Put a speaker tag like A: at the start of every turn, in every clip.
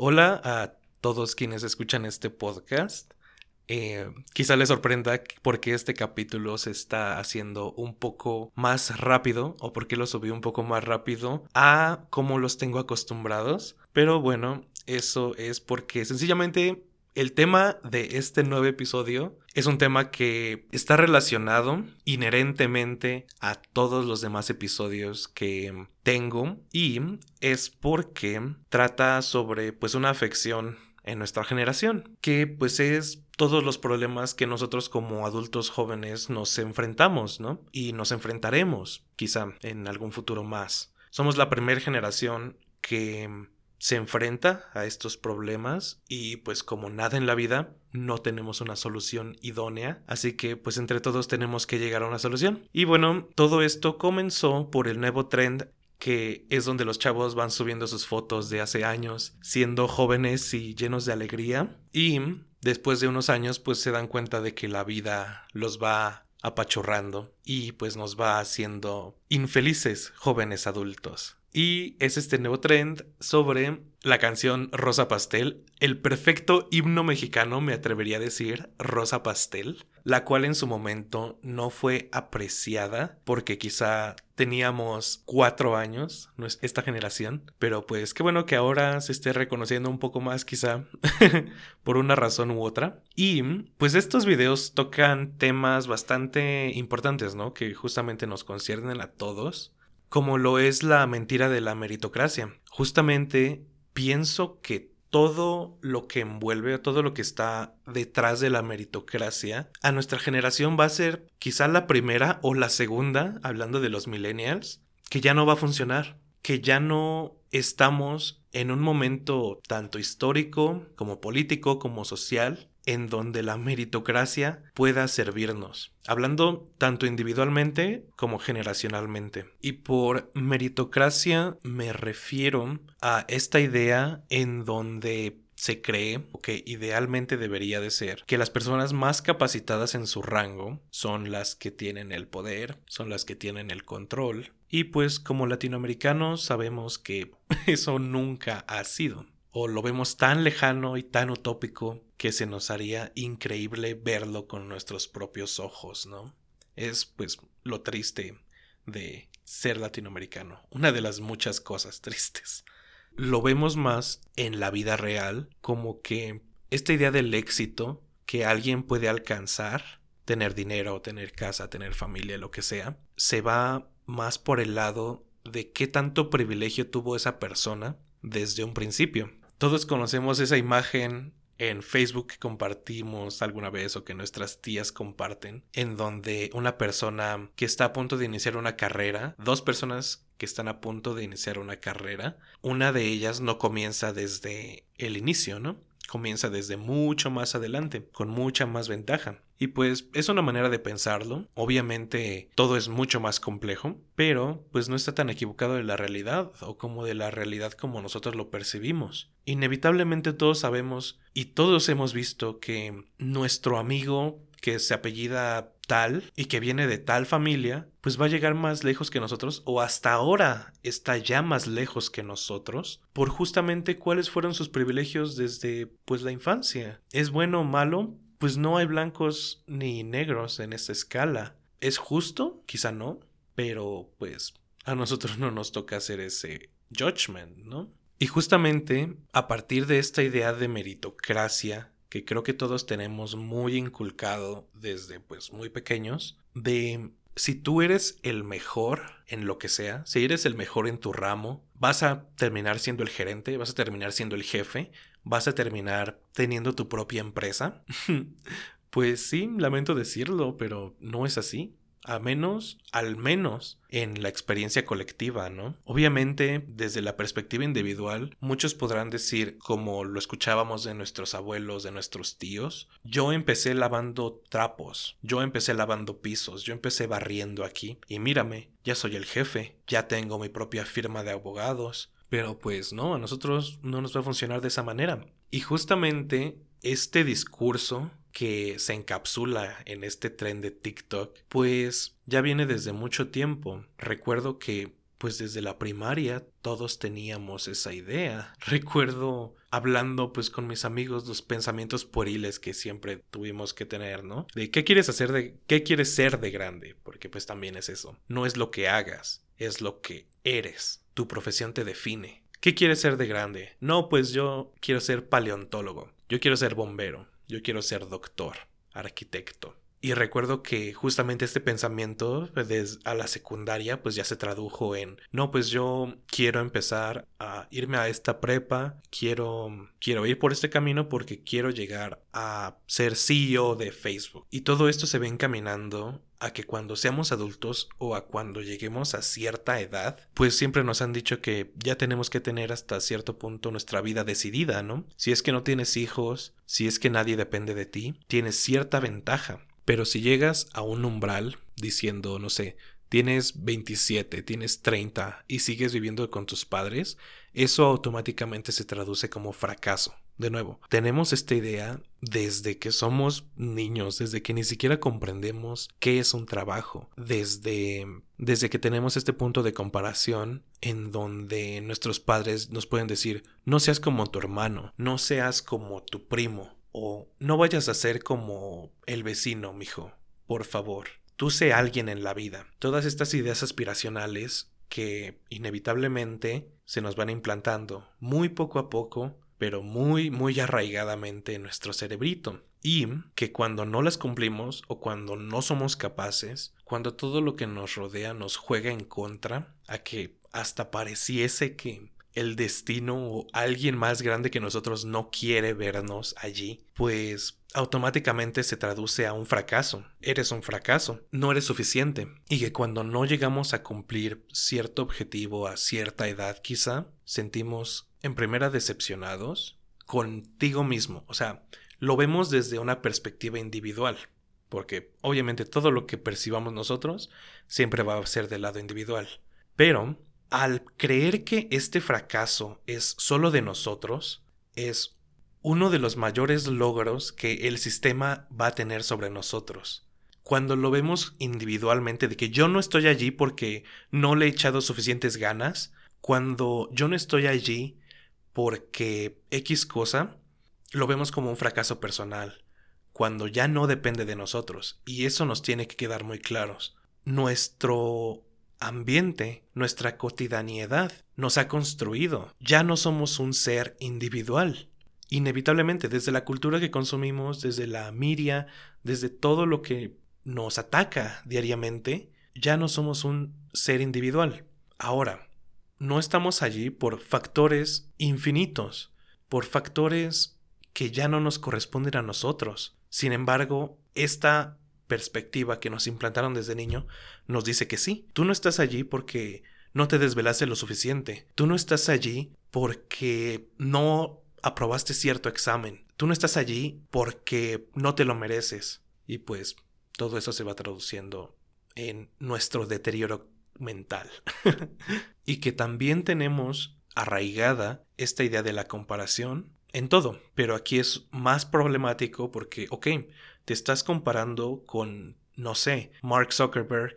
A: Hola a todos quienes escuchan este podcast. Eh, quizá les sorprenda porque este capítulo se está haciendo un poco más rápido o porque lo subí un poco más rápido a como los tengo acostumbrados. Pero bueno, eso es porque sencillamente el tema de este nuevo episodio es un tema que está relacionado inherentemente a todos los demás episodios que tengo y es porque trata sobre pues una afección en nuestra generación, que pues es todos los problemas que nosotros como adultos jóvenes nos enfrentamos, ¿no? Y nos enfrentaremos, quizá en algún futuro más. Somos la primera generación que se enfrenta a estos problemas y pues como nada en la vida no tenemos una solución idónea, así que pues entre todos tenemos que llegar a una solución. Y bueno, todo esto comenzó por el nuevo trend que es donde los chavos van subiendo sus fotos de hace años, siendo jóvenes y llenos de alegría. Y después de unos años, pues se dan cuenta de que la vida los va apachurrando y pues nos va haciendo infelices jóvenes adultos. Y es este nuevo trend sobre la canción Rosa Pastel, el perfecto himno mexicano, me atrevería a decir, Rosa Pastel, la cual en su momento no fue apreciada porque quizá teníamos cuatro años, no es esta generación, pero pues qué bueno que ahora se esté reconociendo un poco más quizá por una razón u otra. Y pues estos videos tocan temas bastante importantes, ¿no? Que justamente nos conciernen a todos como lo es la mentira de la meritocracia. Justamente pienso que todo lo que envuelve, todo lo que está detrás de la meritocracia, a nuestra generación va a ser quizá la primera o la segunda, hablando de los millennials, que ya no va a funcionar, que ya no estamos en un momento tanto histórico como político como social en donde la meritocracia pueda servirnos, hablando tanto individualmente como generacionalmente. Y por meritocracia me refiero a esta idea en donde se cree, o que idealmente debería de ser, que las personas más capacitadas en su rango son las que tienen el poder, son las que tienen el control. Y pues como latinoamericanos sabemos que eso nunca ha sido o lo vemos tan lejano y tan utópico que se nos haría increíble verlo con nuestros propios ojos, ¿no? Es pues lo triste de ser latinoamericano, una de las muchas cosas tristes. Lo vemos más en la vida real como que esta idea del éxito que alguien puede alcanzar, tener dinero, tener casa, tener familia, lo que sea, se va más por el lado de qué tanto privilegio tuvo esa persona desde un principio. Todos conocemos esa imagen en Facebook que compartimos alguna vez o que nuestras tías comparten, en donde una persona que está a punto de iniciar una carrera, dos personas que están a punto de iniciar una carrera, una de ellas no comienza desde el inicio, ¿no? Comienza desde mucho más adelante, con mucha más ventaja. Y pues es una manera de pensarlo. Obviamente todo es mucho más complejo, pero pues no está tan equivocado de la realidad o como de la realidad como nosotros lo percibimos. Inevitablemente todos sabemos y todos hemos visto que nuestro amigo que se apellida tal y que viene de tal familia, pues va a llegar más lejos que nosotros o hasta ahora está ya más lejos que nosotros por justamente cuáles fueron sus privilegios desde pues la infancia. ¿Es bueno o malo? Pues no hay blancos ni negros en esta escala. ¿Es justo? Quizá no, pero pues a nosotros no nos toca hacer ese judgment, ¿no? Y justamente a partir de esta idea de meritocracia que creo que todos tenemos muy inculcado desde pues muy pequeños, de si tú eres el mejor en lo que sea, si eres el mejor en tu ramo, vas a terminar siendo el gerente, vas a terminar siendo el jefe, vas a terminar teniendo tu propia empresa. pues sí, lamento decirlo, pero no es así a menos, al menos en la experiencia colectiva, ¿no? Obviamente, desde la perspectiva individual, muchos podrán decir, como lo escuchábamos de nuestros abuelos, de nuestros tíos, yo empecé lavando trapos, yo empecé lavando pisos, yo empecé barriendo aquí, y mírame, ya soy el jefe, ya tengo mi propia firma de abogados, pero pues no, a nosotros no nos va a funcionar de esa manera. Y justamente este discurso que se encapsula en este tren de TikTok, pues ya viene desde mucho tiempo. Recuerdo que pues desde la primaria todos teníamos esa idea. Recuerdo hablando pues con mis amigos los pensamientos pueriles que siempre tuvimos que tener, ¿no? De qué quieres hacer de qué quieres ser de grande, porque pues también es eso. No es lo que hagas, es lo que eres. Tu profesión te define. ¿Qué quieres ser de grande? No, pues yo quiero ser paleontólogo. Yo quiero ser bombero. Yo quiero ser doctor, arquitecto. Y recuerdo que justamente este pensamiento desde a la secundaria pues ya se tradujo en, no, pues yo quiero empezar a irme a esta prepa, quiero, quiero ir por este camino porque quiero llegar a ser CEO de Facebook. Y todo esto se ve encaminando a que cuando seamos adultos o a cuando lleguemos a cierta edad, pues siempre nos han dicho que ya tenemos que tener hasta cierto punto nuestra vida decidida, ¿no? Si es que no tienes hijos, si es que nadie depende de ti, tienes cierta ventaja. Pero si llegas a un umbral diciendo, no sé, tienes 27, tienes 30 y sigues viviendo con tus padres, eso automáticamente se traduce como fracaso. De nuevo, tenemos esta idea desde que somos niños, desde que ni siquiera comprendemos qué es un trabajo, desde, desde que tenemos este punto de comparación en donde nuestros padres nos pueden decir, no seas como tu hermano, no seas como tu primo, o no vayas a ser como el vecino, mijo. Por favor, tú sé alguien en la vida. Todas estas ideas aspiracionales que inevitablemente se nos van implantando muy poco a poco, pero muy, muy arraigadamente en nuestro cerebrito. Y que cuando no las cumplimos o cuando no somos capaces, cuando todo lo que nos rodea nos juega en contra, a que hasta pareciese que el destino o alguien más grande que nosotros no quiere vernos allí, pues automáticamente se traduce a un fracaso. Eres un fracaso, no eres suficiente. Y que cuando no llegamos a cumplir cierto objetivo a cierta edad quizá, sentimos en primera decepcionados contigo mismo. O sea, lo vemos desde una perspectiva individual. Porque obviamente todo lo que percibamos nosotros siempre va a ser del lado individual. Pero al creer que este fracaso es solo de nosotros, es uno de los mayores logros que el sistema va a tener sobre nosotros. Cuando lo vemos individualmente de que yo no estoy allí porque no le he echado suficientes ganas, cuando yo no estoy allí porque X cosa, lo vemos como un fracaso personal, cuando ya no depende de nosotros, y eso nos tiene que quedar muy claros. Nuestro ambiente, nuestra cotidianidad, nos ha construido. Ya no somos un ser individual. Inevitablemente, desde la cultura que consumimos, desde la miria, desde todo lo que nos ataca diariamente, ya no somos un ser individual. Ahora, no estamos allí por factores infinitos, por factores que ya no nos corresponden a nosotros. Sin embargo, esta perspectiva que nos implantaron desde niño nos dice que sí, tú no estás allí porque no te desvelaste lo suficiente, tú no estás allí porque no aprobaste cierto examen, tú no estás allí porque no te lo mereces. Y pues todo eso se va traduciendo en nuestro deterioro mental. y que también tenemos arraigada esta idea de la comparación en todo, pero aquí es más problemático porque, ok, te estás comparando con, no sé, Mark Zuckerberg,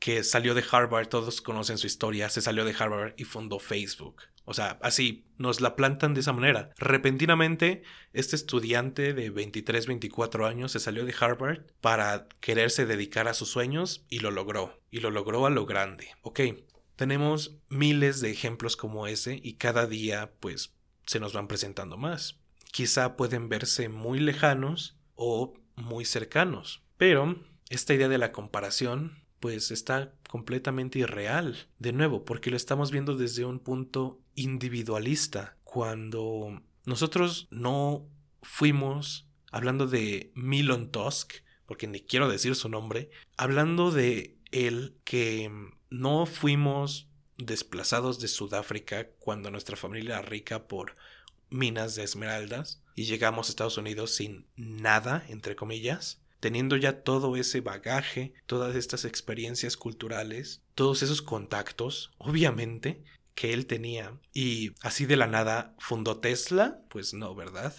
A: que salió de Harvard, todos conocen su historia, se salió de Harvard y fundó Facebook. O sea, así nos la plantan de esa manera. Repentinamente, este estudiante de 23, 24 años se salió de Harvard para quererse dedicar a sus sueños y lo logró. Y lo logró a lo grande. Ok, tenemos miles de ejemplos como ese y cada día pues se nos van presentando más. Quizá pueden verse muy lejanos o muy cercanos. Pero esta idea de la comparación pues está completamente irreal. De nuevo, porque lo estamos viendo desde un punto individualista. Cuando nosotros no fuimos, hablando de Milon Tusk, porque ni quiero decir su nombre, hablando de él que no fuimos desplazados de Sudáfrica cuando nuestra familia era rica por minas de esmeraldas y llegamos a Estados Unidos sin nada, entre comillas, teniendo ya todo ese bagaje, todas estas experiencias culturales, todos esos contactos, obviamente, que él tenía. Y así de la nada fundó Tesla, pues no, ¿verdad?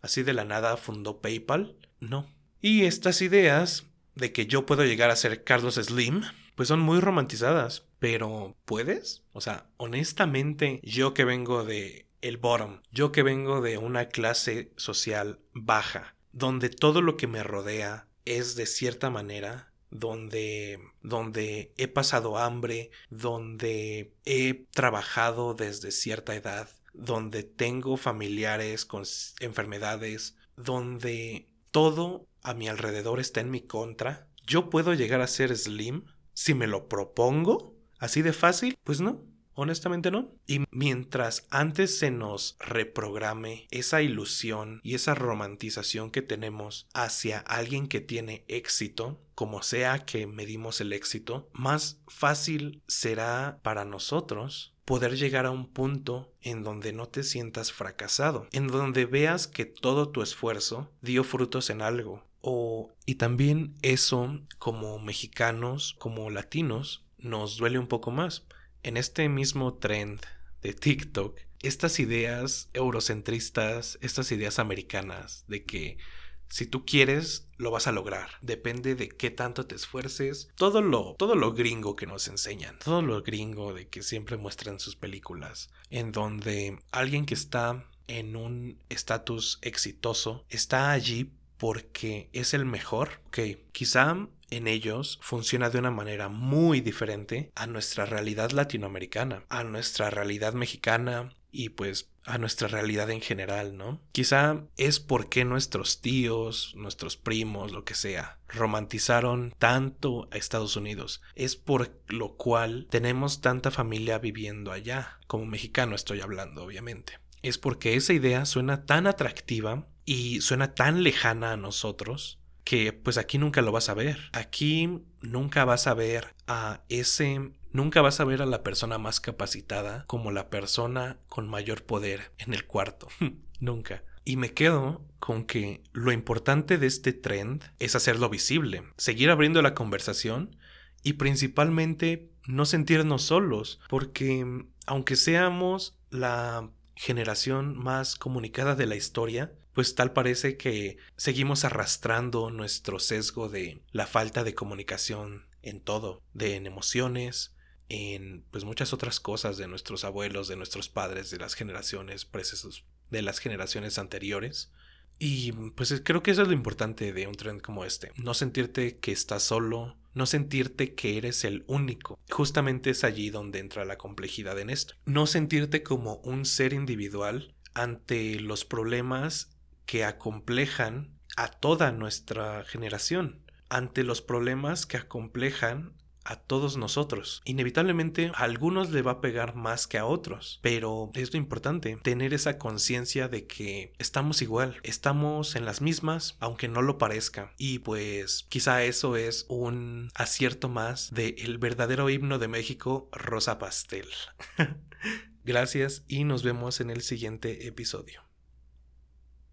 A: Así de la nada fundó PayPal, no. Y estas ideas de que yo puedo llegar a ser Carlos Slim, pues son muy romantizadas. Pero, ¿puedes? O sea, honestamente, yo que vengo de el bottom, yo que vengo de una clase social baja, donde todo lo que me rodea es de cierta manera donde, donde he pasado hambre, donde he trabajado desde cierta edad, donde tengo familiares con enfermedades, donde todo a mi alrededor está en mi contra. ¿Yo puedo llegar a ser slim si me lo propongo? ¿Así de fácil? Pues no. Honestamente no. Y mientras antes se nos reprograme esa ilusión y esa romantización que tenemos hacia alguien que tiene éxito, como sea que medimos el éxito, más fácil será para nosotros poder llegar a un punto en donde no te sientas fracasado, en donde veas que todo tu esfuerzo dio frutos en algo. O, y también eso, como mexicanos, como latinos, nos duele un poco más en este mismo trend de TikTok, estas ideas eurocentristas, estas ideas americanas de que si tú quieres, lo vas a lograr. Depende de qué tanto te esfuerces. Todo lo, todo lo gringo que nos enseñan. Todo lo gringo de que siempre muestran sus películas. En donde alguien que está en un estatus exitoso está allí porque es el mejor. Ok, quizá en ellos funciona de una manera muy diferente a nuestra realidad latinoamericana, a nuestra realidad mexicana y pues a nuestra realidad en general, ¿no? Quizá es porque nuestros tíos, nuestros primos, lo que sea, romantizaron tanto a Estados Unidos. Es por lo cual tenemos tanta familia viviendo allá, como mexicano estoy hablando, obviamente. Es porque esa idea suena tan atractiva y suena tan lejana a nosotros que pues aquí nunca lo vas a ver. Aquí nunca vas a ver a ese, nunca vas a ver a la persona más capacitada como la persona con mayor poder en el cuarto. nunca. Y me quedo con que lo importante de este trend es hacerlo visible, seguir abriendo la conversación y principalmente no sentirnos solos, porque aunque seamos la generación más comunicada de la historia, pues tal parece que seguimos arrastrando nuestro sesgo de la falta de comunicación en todo, de en emociones, en pues muchas otras cosas de nuestros abuelos, de nuestros padres, de las generaciones precesos, de las generaciones anteriores. Y pues creo que eso es lo importante de un trend como este, no sentirte que estás solo, no sentirte que eres el único. Justamente es allí donde entra la complejidad en esto. No sentirte como un ser individual ante los problemas que acomplejan a toda nuestra generación, ante los problemas que acomplejan a todos nosotros. Inevitablemente a algunos le va a pegar más que a otros, pero es lo importante, tener esa conciencia de que estamos igual, estamos en las mismas, aunque no lo parezca. Y pues quizá eso es un acierto más del el verdadero himno de México, Rosa Pastel. Gracias y nos vemos en el siguiente episodio.